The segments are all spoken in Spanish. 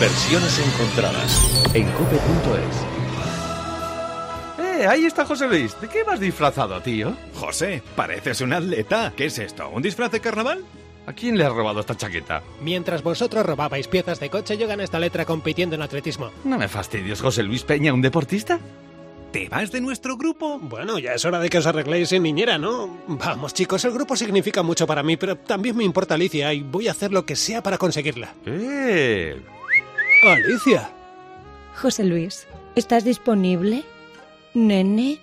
Versiones encontradas en cope.es. Eh, ahí está José Luis. ¿De qué vas disfrazado, tío? José, pareces un atleta. ¿Qué es esto? ¿Un disfraz de carnaval? ¿A quién le has robado esta chaqueta? Mientras vosotros robabais piezas de coche, yo gané esta letra compitiendo en atletismo. No me fastidies, José Luis Peña, ¿un deportista? ¿Te vas de nuestro grupo? Bueno, ya es hora de que os arregléis en niñera, ¿no? Vamos, chicos, el grupo significa mucho para mí, pero también me importa Alicia y voy a hacer lo que sea para conseguirla. ¡Eh! ¡Alicia! José Luis, ¿estás disponible? Nene.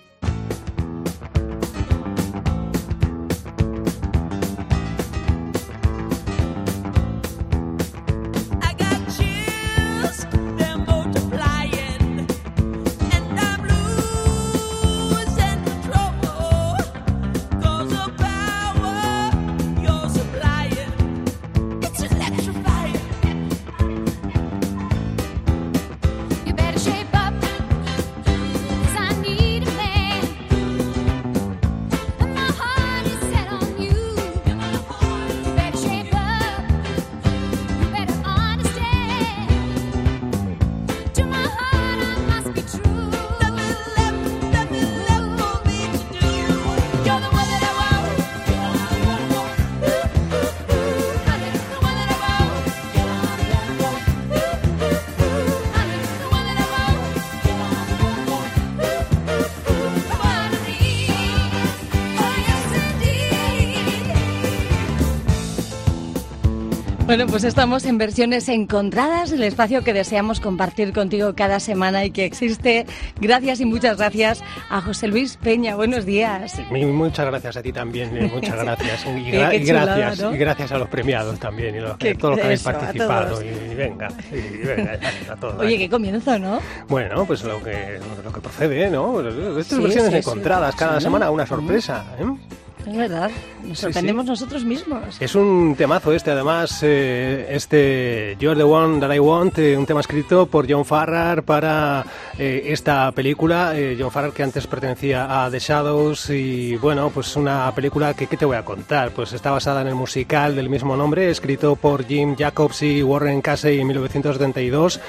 Bueno, pues estamos en versiones encontradas, el espacio que deseamos compartir contigo cada semana y que existe. Gracias y muchas gracias a José Luis Peña. Buenos días. Y Muchas gracias a ti también, eh, muchas gracias. Y, gra- y chulada, gracias, ¿no? y gracias a los premiados también, y los, Qué- todos los que habéis participado. todos. Y, venga, y venga, a todos. Oye, qué comienzo, ¿no? Bueno, pues lo que, lo que procede, ¿no? Estas Sí, versiones sí, sí. encontradas, cada semana una sorpresa. ¿eh? Es verdad. Nos Sí, sorprendemos nosotros mismos. Es un temazo este, además, eh, este You're the One That I Want, eh, un tema escrito por John Farrar para eh, esta película. Eh, John Farrar que antes pertenecía a The Shadows y bueno, pues una película que, ¿qué te voy a contar? Pues está basada en el musical del mismo nombre, escrito por Jim Jacobs y Warren Casey en 1972.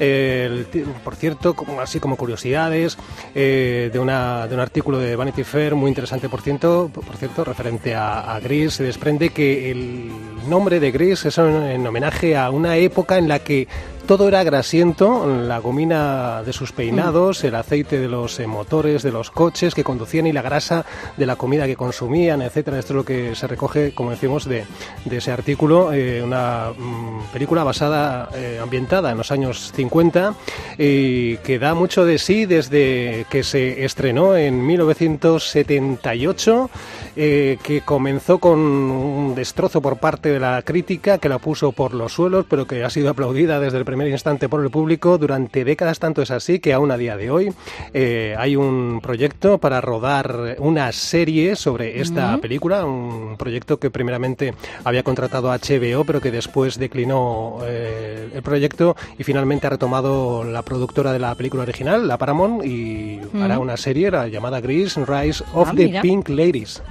Eh, el por cierto, como, así como curiosidades, eh, de, una, de un artículo de Vanity Fair muy interesante, por cierto, por cierto referente a, a Gris, se desprende que el nombre de Gris es en, en homenaje a una época en la que todo era grasiento, la gomina de sus peinados, el aceite de los eh, motores de los coches que conducían y la grasa de la comida que consumían, etcétera. Esto es lo que se recoge, como decimos, de, ese artículo, eh, una mm, película basada, eh, ambientada en los años 50 y que da mucho de sí desde que se estrenó en 1978, eh, que comenzó con un destrozo por parte de la crítica, que la puso por los suelos, pero que ha sido aplaudida desde el primer instante por el público durante décadas. Tanto es así que aún a día de hoy eh, hay un proyecto para rodar una serie sobre esta película, un proyecto que primeramente había contratado a HBO, pero que después declinó eh, el proyecto y finalmente ha retomado la productora de la película original, la Paramount, y hará una serie la llamada Gris Rise of Ah, the mira. Pink Ladies.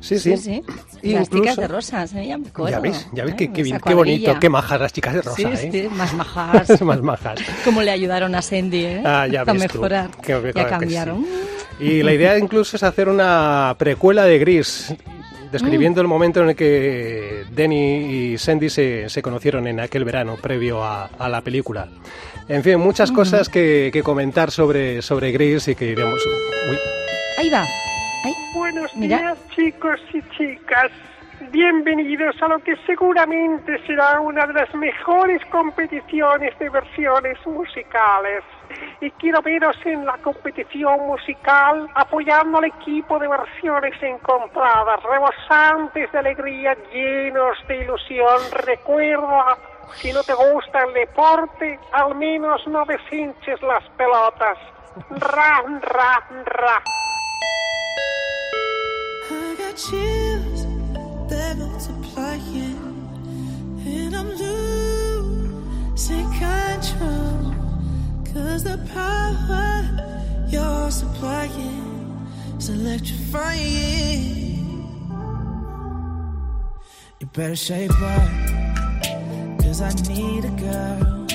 Sí, sí. Sí, sí. Y Las chicas incluso- de rosas, ya me acuerdo. Ya ves, ya ves ¿eh? qué, qué, bien, qué bonito, qué majas las chicas de rosa, Sí, ¿eh? sí, más majas. Más majas. Cómo le ayudaron a Sandy, ¿eh? Ah, ya a tú. mejorar. Que- claro ya cambiaron. sí. Y la idea incluso es hacer una precuela de Gris, describiendo el momento en el que Denny y Sandy se, se conocieron en aquel verano previo a, a la película. En fin, muchas cosas que, que comentar sobre, sobre Gris y que iremos... Uy, Ahí va. Ay, Buenos Mira. días, chicos y chicas. Bienvenidos a lo que seguramente será una de las mejores competiciones de versiones musicales. Y quiero veros en la competición musical apoyando al equipo de versiones encontradas, rebosantes de alegría, llenos de ilusión. Recuerda, si no te gusta el deporte, al menos no deshinches las pelotas. Ra, ra, ra. Chills, they're multiplying, and I'm losing control. Cause the power you're supplying is electrifying. You better shape up, cause I need a girl.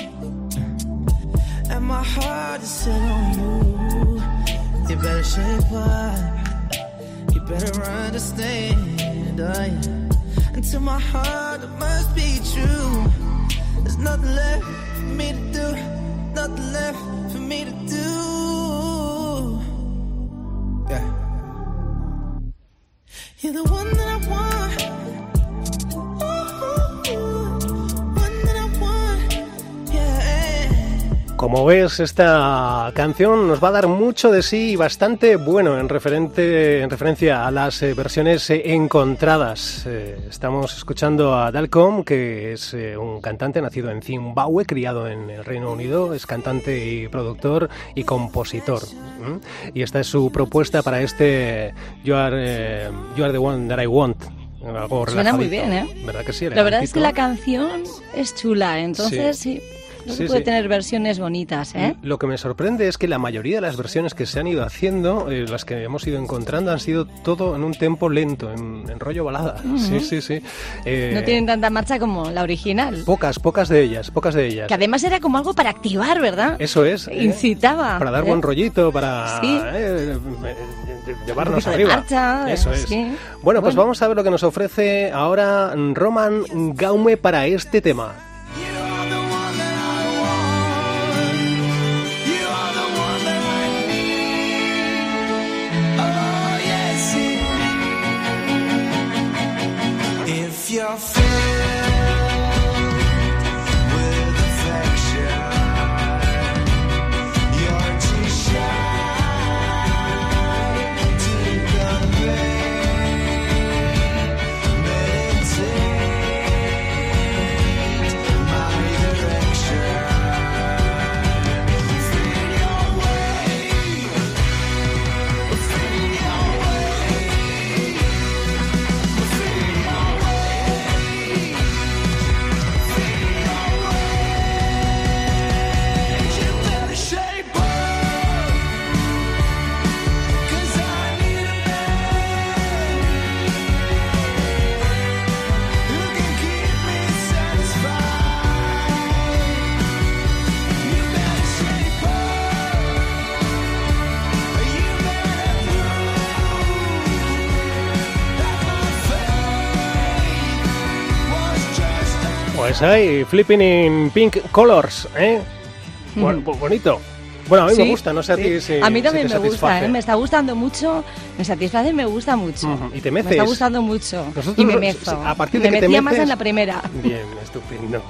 And my heart is set on you. You better shape up. Better understand. Oh, yeah. And to my heart, it must be true. There's nothing left for me to do. Nothing left for me to do. Yeah. You're the one Como ves, esta canción nos va a dar mucho de sí y bastante bueno en, referente, en referencia a las eh, versiones eh, encontradas. Eh, estamos escuchando a Dalcom, que es eh, un cantante nacido en Zimbabue, criado en el Reino Unido, es cantante y productor y compositor. ¿m? Y esta es su propuesta para este You Are, eh, You Are the One That I Want. Algo Suena muy bien, ¿eh? ¿Verdad que sí? La verdad es que la canción es chula, entonces sí. creo que Sí, puede sí. tener versiones bonitas, ¿eh? Lo que me sorprende es que la mayoría de las versiones que se han ido haciendo, eh, las que hemos ido encontrando, han sido todo en un tempo lento, en, en rollo balada. Sí, sí, sí. Eh, No tienen tanta marcha como la original. Pocas, pocas de ellas, pocas de ellas. Que además era como algo para activar, ¿verdad? Eso es. eh, Incitaba. Para dar ¿eh? buen rollito, para Sí. eh, llevarnos arriba. marcha, Eso es. Bueno, pues vamos a ver lo que nos ofrece ahora Roman Gaume para este tema. If you're Pues hay Flipping in Pink Colors, ¿eh? Bueno, pues bonito. Bueno, a mí me gusta, no sé a ti si a mí también me gusta. ¿eh? me está gustando mucho, me satisface, me gusta mucho. Y te Me meces. está gustando mucho. Nosotros, y me mezo. a partir de me que te metía más en la primera. Bien, estupendo.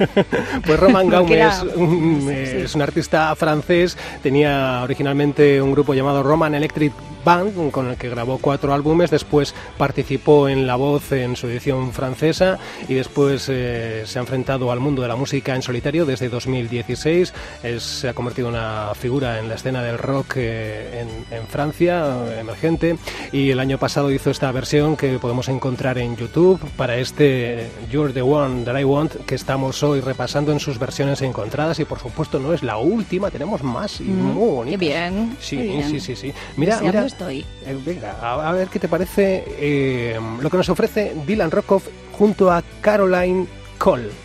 pues Roman Gaume era- es un, sí, sí. es un artista francés, tenía originalmente un grupo llamado Roman Electric Band, con el que grabó cuatro álbumes, después participó en La Voz en su edición francesa y después eh, se ha enfrentado al mundo de la música en solitario desde 2016, Es- se ha convertido en una figura en la escena del rock eh, en, en Francia, eh, emergente, y el año pasado hizo esta versión que podemos encontrar en YouTube para este You're the One That I Want que estamos hoy repasando en sus versiones encontradas y por supuesto no es la última, tenemos más y muy Mm, Qué bien. Sí, qué bien. sí, sí, sí. Mira, mira, estoy. eh, venga, a, ver qué te parece eh, lo que nos ofrece Dylan Rockoff junto a Caroline Cole.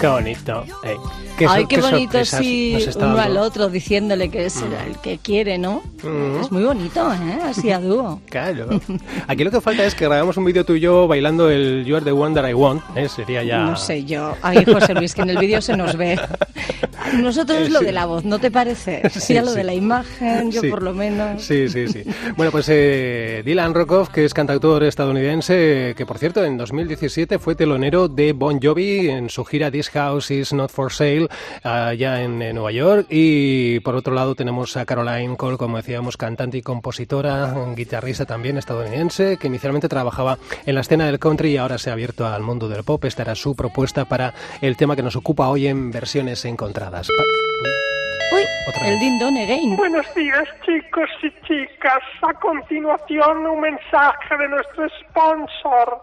Go on, Ethan. Hey. Qué Ay, qué, qué bonito sí, uno al otro diciéndole que es el que quiere, ¿no? Es muy bonito, ¿eh? Así a dúo. Claro. Aquí lo que falta es que grabamos un vídeo tuyo bailando el You Are the One That I Want. ¿eh? Sería ya. No sé yo. Ay, José Luis, que en el vídeo se nos ve. Nosotros es lo Sí. de la voz, ¿no te parece? Sí, lo de la imagen, yo Sí. por lo menos. Sí, sí, sí. Bueno, pues eh, Dylan Rockoff, que es cantautor estadounidense, que por cierto en 2017 fue telonero de Bon Jovi en su gira This House Is Not For Sale, allá en, eh, Nueva York. Y por otro lado tenemos a Caroline Cole, como decíamos, cantante y compositora, guitarrista también estadounidense, que inicialmente trabajaba en la escena del country y ahora se ha abierto al mundo del pop. Esta era su propuesta para el tema que nos ocupa hoy en versiones encontradas. Pa- Uy, Otra el vez. din don again. Buenos días, chicos y chicas. A continuación, un mensaje de nuestro sponsor.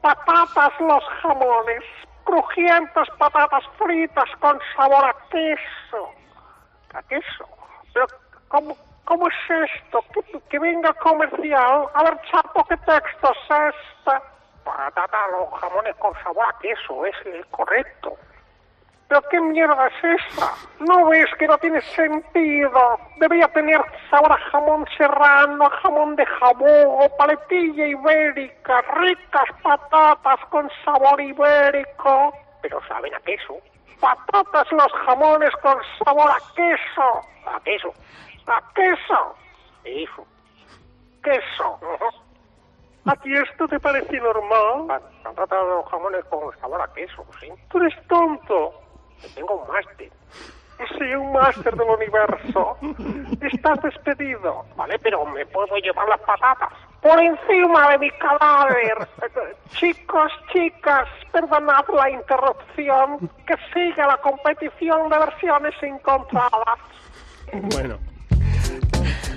Patatas los jamones. Crujientes patatas fritas con sabor a queso. ¿A queso? Pero, ¿cómo, cómo es esto? Que, que venga comercial. A ver, chapo, ¿qué texto es este? Patata los jamones con sabor a queso. Es el correcto. ¿Pero qué mierda es esa? ¿No ves que no tiene sentido? Debería tener sabor a jamón serrano, a jamón de jabón o paletilla ibérica, ricas patatas con sabor ibérico. Pero saben a queso. Patatas los jamones con sabor a queso. A queso. A queso. Eso. Queso. ¿A ti esto te parece normal? Patatas los jamones con sabor a queso, sí. Tú eres tonto. Tengo un máster. Sí, un máster del universo. Estás despedido. Vale, pero me puedo llevar las patatas. Por encima de mi cadáver. Chicos, chicas, perdonad la interrupción. Que siga la competición de versiones encontradas. Bueno.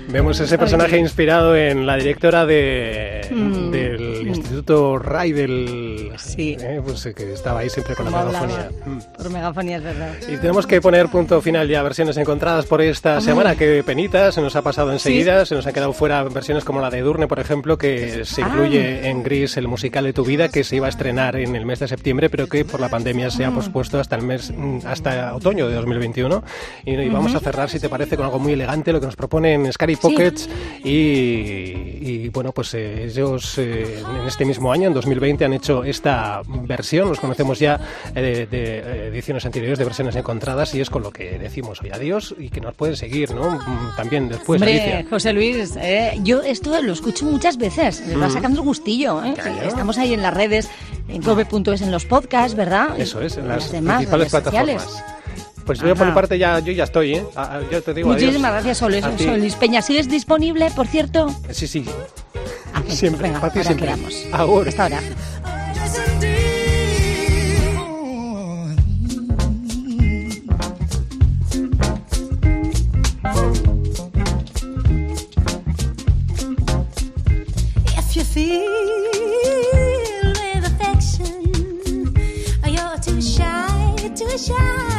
Vemos ese personaje inspirado en la directora de, Mm. del Instituto Ray del... Sí. eh, pues, eh, que estaba ahí siempre con la megafonía. Mm. Por megafonía es verdad. Y tenemos que poner punto final ya a versiones encontradas por esta semana. Que penita, se nos ha pasado enseguida. Se nos han quedado fuera versiones como la de Durne, por ejemplo, que se Ah. incluye en Gris, el musical de tu vida, que se iba a estrenar en el mes de septiembre, pero que por la pandemia se ha Mm. pospuesto hasta el mes, mm, hasta otoño de 2021. Y, y vamos a cerrar, si te parece, con algo muy elegante, lo que nos proponen Scary Pockets. Y, y, bueno, pues eh, ellos eh, en este mismo año, en 2020, han hecho esta versión. Los conocemos ya eh, de, de, eh, ediciones anteriores, de versiones encontradas, y es con lo que decimos hoy adiós y que nos pueden seguir, ¿no? Mm, También después, Hombre, Alicia. José Luis, eh, yo esto lo escucho muchas veces, me va Mm. sacando el gustillo. ¿eh? Estamos ahí en las redes, en cope.es, en los podcasts, ¿verdad? Eso es, en las demás principales redes sociales. plataformas. Pues yo por mi parte ya, yo ya estoy, ¿eh? Ah, ah, yo te digo adiós. Muchísimas gracias, Sol, A ti. Sol Luis Peña. ¿Sigues disponible, por cierto? Sí, sí. Siempre, Venga, para ti ahora siempre. Quedamos. Ahora. Hasta ahora. with affection. Too shy, shy.